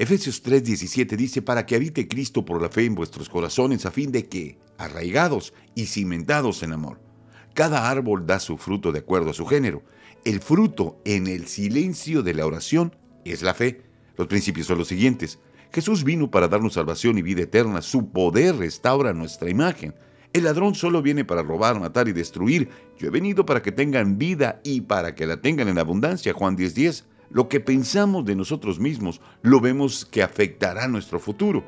Efesios 3:17 dice, para que habite Cristo por la fe en vuestros corazones, a fin de que, arraigados y cimentados en amor, cada árbol da su fruto de acuerdo a su género. El fruto en el silencio de la oración es la fe. Los principios son los siguientes. Jesús vino para darnos salvación y vida eterna. Su poder restaura nuestra imagen. El ladrón solo viene para robar, matar y destruir. Yo he venido para que tengan vida y para que la tengan en abundancia. Juan 10:10. Lo que pensamos de nosotros mismos lo vemos que afectará nuestro futuro.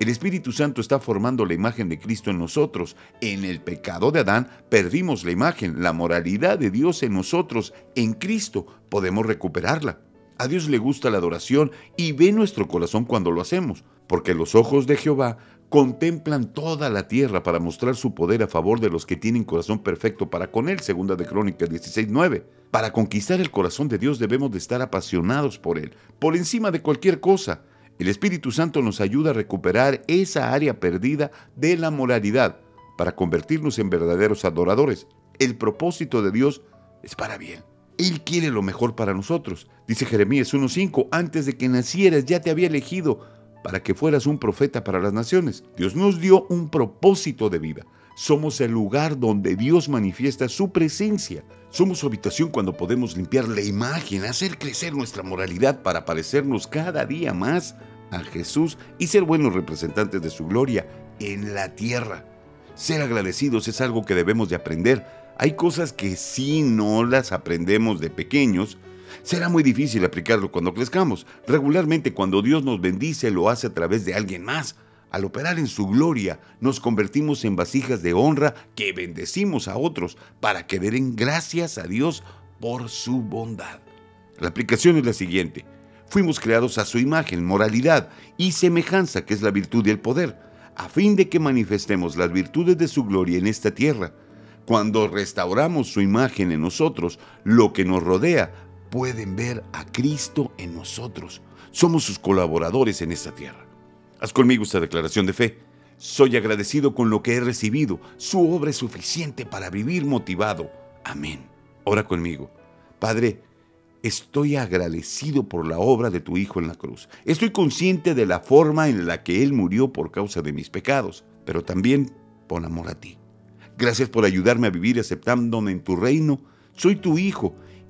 El Espíritu Santo está formando la imagen de Cristo en nosotros. En el pecado de Adán perdimos la imagen, la moralidad de Dios en nosotros. En Cristo podemos recuperarla. A Dios le gusta la adoración y ve nuestro corazón cuando lo hacemos, porque los ojos de Jehová contemplan toda la tierra para mostrar su poder a favor de los que tienen corazón perfecto para con él, segunda de Crónicas 16:9. Para conquistar el corazón de Dios debemos de estar apasionados por él, por encima de cualquier cosa. El Espíritu Santo nos ayuda a recuperar esa área perdida de la moralidad para convertirnos en verdaderos adoradores. El propósito de Dios es para bien. Él quiere lo mejor para nosotros. Dice Jeremías 1.5, antes de que nacieras ya te había elegido para que fueras un profeta para las naciones. Dios nos dio un propósito de vida. Somos el lugar donde Dios manifiesta su presencia. Somos su habitación cuando podemos limpiar la imagen, hacer crecer nuestra moralidad para parecernos cada día más a Jesús y ser buenos representantes de su gloria en la tierra. Ser agradecidos es algo que debemos de aprender. Hay cosas que si no las aprendemos de pequeños, será muy difícil aplicarlo cuando crezcamos. Regularmente cuando Dios nos bendice lo hace a través de alguien más. Al operar en su gloria, nos convertimos en vasijas de honra que bendecimos a otros para que den gracias a Dios por su bondad. La aplicación es la siguiente. Fuimos creados a su imagen, moralidad y semejanza, que es la virtud y el poder, a fin de que manifestemos las virtudes de su gloria en esta tierra. Cuando restauramos su imagen en nosotros, lo que nos rodea, pueden ver a Cristo en nosotros. Somos sus colaboradores en esta tierra. Haz conmigo esta declaración de fe. Soy agradecido con lo que he recibido. Su obra es suficiente para vivir motivado. Amén. Ora conmigo. Padre, estoy agradecido por la obra de tu Hijo en la cruz. Estoy consciente de la forma en la que Él murió por causa de mis pecados, pero también por amor a ti. Gracias por ayudarme a vivir aceptándome en tu reino. Soy tu Hijo